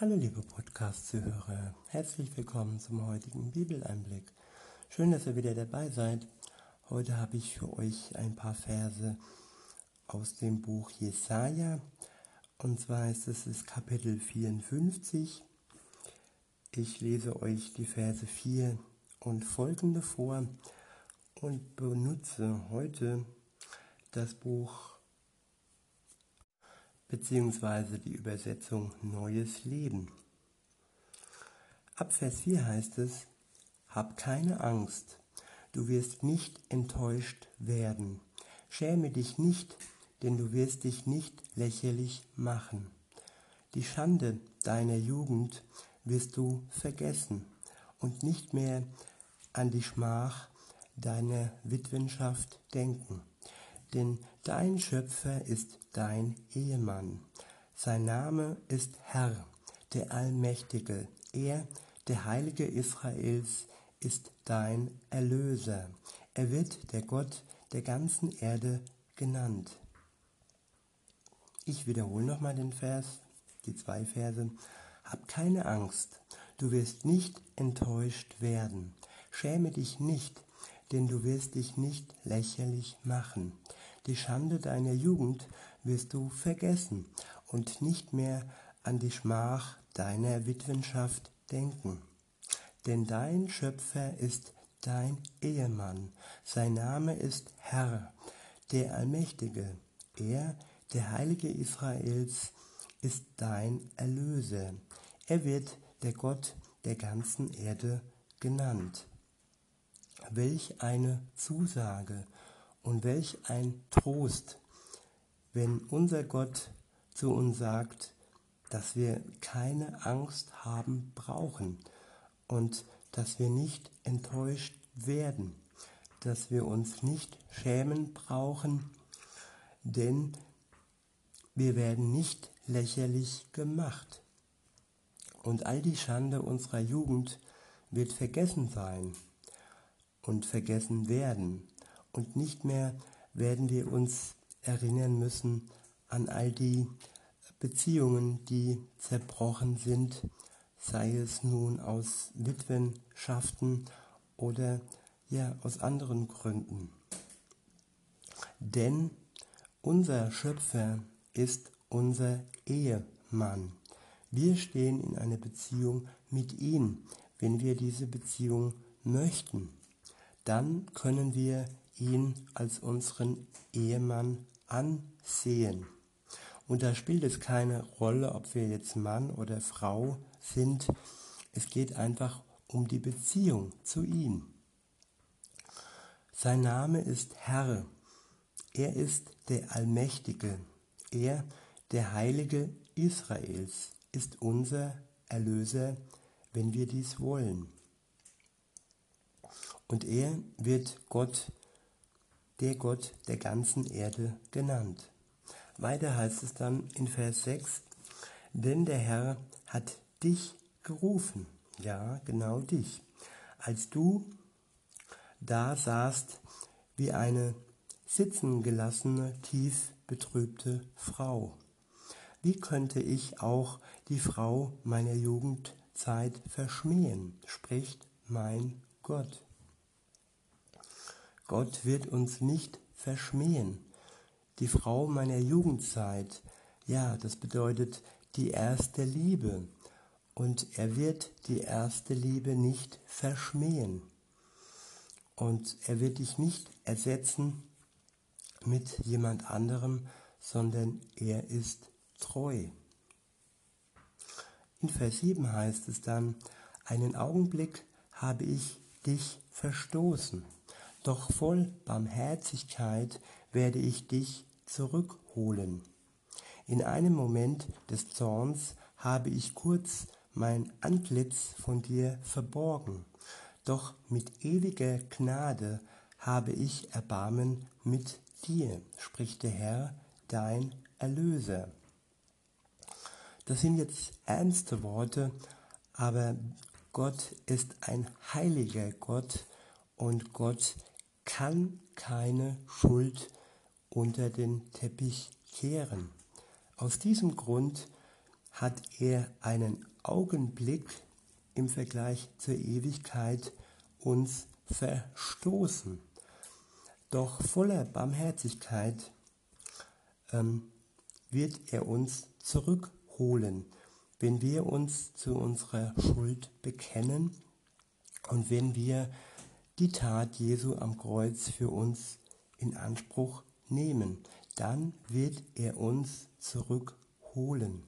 Hallo liebe Podcast-Zuhörer, herzlich willkommen zum heutigen Bibeleinblick. Schön, dass ihr wieder dabei seid. Heute habe ich für euch ein paar Verse aus dem Buch Jesaja. Und zwar ist es das Kapitel 54. Ich lese euch die Verse 4 und folgende vor und benutze heute das Buch beziehungsweise die Übersetzung Neues Leben. Ab Vers 4 heißt es, Hab keine Angst, du wirst nicht enttäuscht werden. Schäme dich nicht, denn du wirst dich nicht lächerlich machen. Die Schande deiner Jugend wirst du vergessen und nicht mehr an die Schmach deiner Witwenschaft denken denn dein Schöpfer ist dein Ehemann. Sein Name ist Herr, der Allmächtige. Er, der Heilige Israels, ist dein Erlöser. Er wird der Gott der ganzen Erde genannt. Ich wiederhole nochmal den Vers, die zwei Verse. Hab keine Angst, du wirst nicht enttäuscht werden. Schäme dich nicht, denn du wirst dich nicht lächerlich machen. Die Schande deiner Jugend wirst du vergessen und nicht mehr an die Schmach deiner Witwenschaft denken. Denn dein Schöpfer ist dein Ehemann, sein Name ist Herr, der Allmächtige. Er, der Heilige Israels, ist dein Erlöser. Er wird der Gott der ganzen Erde genannt. Welch eine Zusage und welch ein Trost, wenn unser Gott zu uns sagt, dass wir keine Angst haben brauchen und dass wir nicht enttäuscht werden, dass wir uns nicht schämen brauchen, denn wir werden nicht lächerlich gemacht. Und all die Schande unserer Jugend wird vergessen sein und vergessen werden. Und nicht mehr werden wir uns erinnern müssen an all die Beziehungen, die zerbrochen sind, sei es nun aus Witwenschaften oder ja aus anderen Gründen. Denn unser Schöpfer ist unser Ehemann. Wir stehen in einer Beziehung mit ihm, wenn wir diese Beziehung möchten dann können wir ihn als unseren Ehemann ansehen. Und da spielt es keine Rolle, ob wir jetzt Mann oder Frau sind. Es geht einfach um die Beziehung zu ihm. Sein Name ist Herr. Er ist der Allmächtige. Er, der Heilige Israels, ist unser Erlöser, wenn wir dies wollen. Und er wird Gott, der Gott der ganzen Erde genannt. Weiter heißt es dann in Vers 6, denn der Herr hat dich gerufen, ja genau dich, als du da saßt wie eine sitzen gelassene, tief betrübte Frau. Wie könnte ich auch die Frau meiner Jugendzeit verschmähen, spricht mein Gott. Gott wird uns nicht verschmähen. Die Frau meiner Jugendzeit, ja, das bedeutet die erste Liebe. Und er wird die erste Liebe nicht verschmähen. Und er wird dich nicht ersetzen mit jemand anderem, sondern er ist treu. In Vers 7 heißt es dann, einen Augenblick habe ich dich verstoßen doch voll Barmherzigkeit werde ich dich zurückholen. In einem Moment des Zorns habe ich kurz mein Antlitz von dir verborgen, doch mit ewiger Gnade habe ich Erbarmen mit dir, spricht der Herr, dein Erlöser. Das sind jetzt ernste Worte, aber Gott ist ein heiliger Gott und Gott kann keine Schuld unter den Teppich kehren. Aus diesem Grund hat er einen Augenblick im Vergleich zur Ewigkeit uns verstoßen. Doch voller Barmherzigkeit ähm, wird er uns zurückholen, wenn wir uns zu unserer Schuld bekennen und wenn wir die Tat Jesu am Kreuz für uns in Anspruch nehmen, dann wird er uns zurückholen.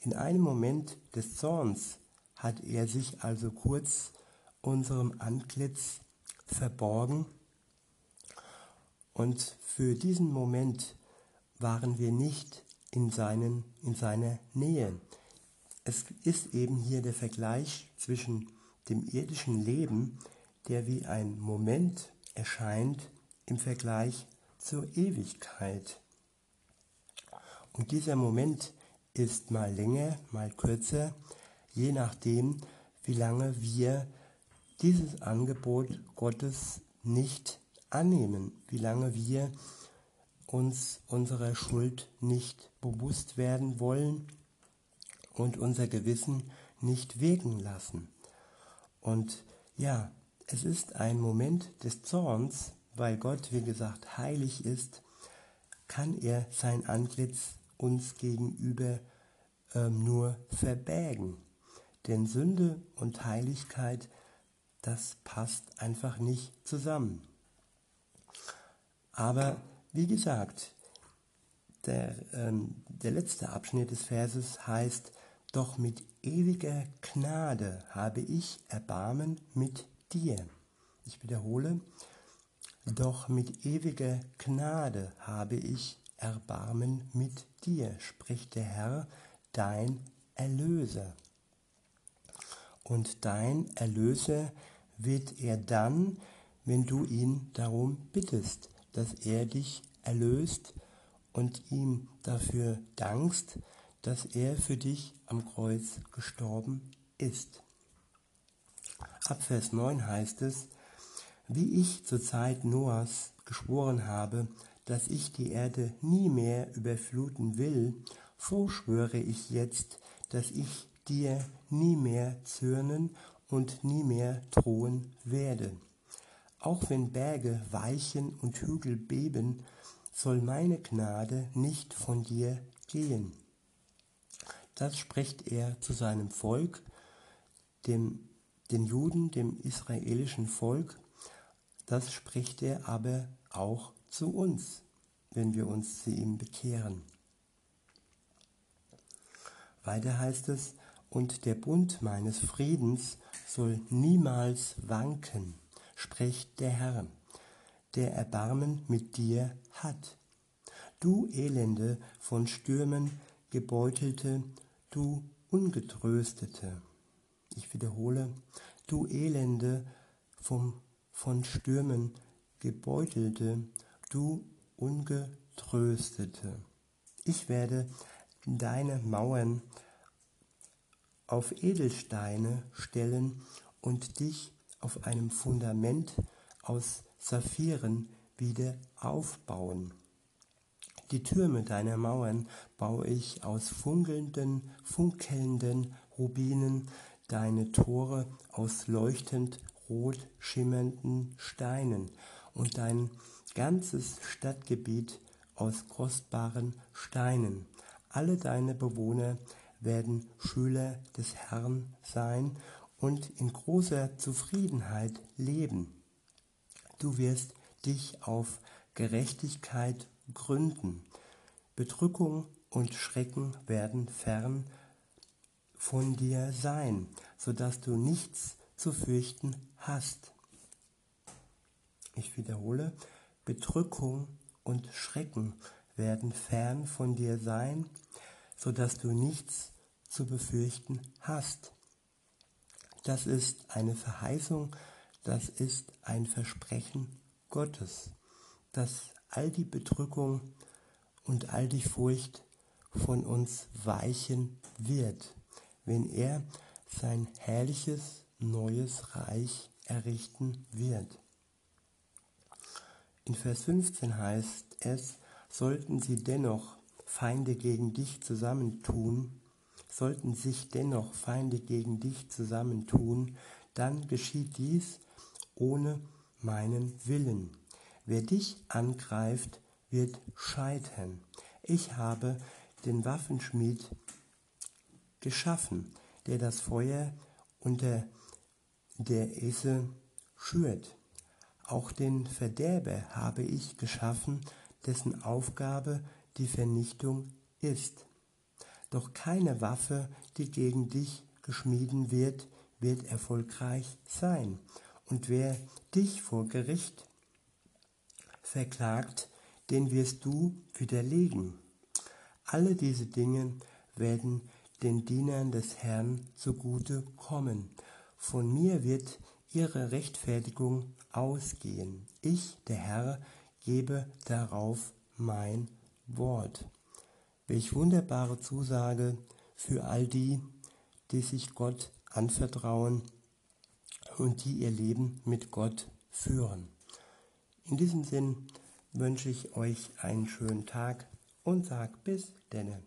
In einem Moment des Zorns hat er sich also kurz unserem Antlitz verborgen und für diesen Moment waren wir nicht in, seinen, in seiner Nähe. Es ist eben hier der Vergleich zwischen dem irdischen Leben, der wie ein Moment erscheint im Vergleich zur Ewigkeit. Und dieser Moment ist mal länger, mal kürzer, je nachdem, wie lange wir dieses Angebot Gottes nicht annehmen, wie lange wir uns unserer Schuld nicht bewusst werden wollen und unser Gewissen nicht wirken lassen. Und ja, es ist ein Moment des Zorns, weil Gott, wie gesagt, heilig ist, kann er sein Antlitz uns gegenüber ähm, nur verbergen. Denn Sünde und Heiligkeit, das passt einfach nicht zusammen. Aber wie gesagt, der, ähm, der letzte Abschnitt des Verses heißt, doch mit ewiger Gnade habe ich Erbarmen mit dir. Ich wiederhole, doch mit ewiger Gnade habe ich Erbarmen mit dir, spricht der Herr, dein Erlöser. Und dein Erlöser wird er dann, wenn du ihn darum bittest dass er dich erlöst und ihm dafür dankst, dass er für dich am Kreuz gestorben ist. Ab Vers 9 heißt es, wie ich zur Zeit Noahs geschworen habe, dass ich die Erde nie mehr überfluten will, so schwöre ich jetzt, dass ich dir nie mehr zürnen und nie mehr drohen werde. Auch wenn Berge weichen und Hügel beben, soll meine Gnade nicht von dir gehen. Das spricht er zu seinem Volk, dem, den Juden, dem israelischen Volk. Das spricht er aber auch zu uns, wenn wir uns zu ihm bekehren. Weiter heißt es, und der Bund meines Friedens soll niemals wanken spricht der Herr, der Erbarmen mit dir hat. Du Elende von Stürmen gebeutelte, du Ungetröstete. Ich wiederhole, du Elende vom, von Stürmen gebeutelte, du Ungetröstete. Ich werde deine Mauern auf Edelsteine stellen und dich auf einem Fundament aus Saphiren wieder aufbauen. Die Türme deiner Mauern baue ich aus funkelnden, funkelnden Rubinen, deine Tore aus leuchtend rot schimmernden Steinen und dein ganzes Stadtgebiet aus kostbaren Steinen. Alle deine Bewohner werden Schüler des Herrn sein und in großer Zufriedenheit leben. Du wirst dich auf Gerechtigkeit gründen. Bedrückung und Schrecken werden fern von dir sein, so dass du nichts zu fürchten hast. Ich wiederhole, Bedrückung und Schrecken werden fern von dir sein, so dass du nichts zu befürchten hast. Das ist eine Verheißung, das ist ein Versprechen Gottes, dass all die Bedrückung und all die Furcht von uns weichen wird, wenn er sein herrliches neues Reich errichten wird. In Vers 15 heißt es, sollten sie dennoch Feinde gegen dich zusammentun, sollten sich dennoch Feinde gegen dich zusammentun, dann geschieht dies ohne meinen Willen. Wer dich angreift, wird scheitern. Ich habe den Waffenschmied geschaffen, der das Feuer unter der Esse schürt. Auch den Verderber habe ich geschaffen, dessen Aufgabe die Vernichtung ist. Doch keine Waffe, die gegen dich geschmieden wird, wird erfolgreich sein. Und wer dich vor Gericht verklagt, den wirst du widerlegen. Alle diese Dinge werden den Dienern des Herrn zugute kommen. Von mir wird ihre Rechtfertigung ausgehen. Ich, der Herr, gebe darauf mein Wort. Welch wunderbare Zusage für all die, die sich Gott anvertrauen und die ihr Leben mit Gott führen. In diesem Sinn wünsche ich euch einen schönen Tag und sag bis denne.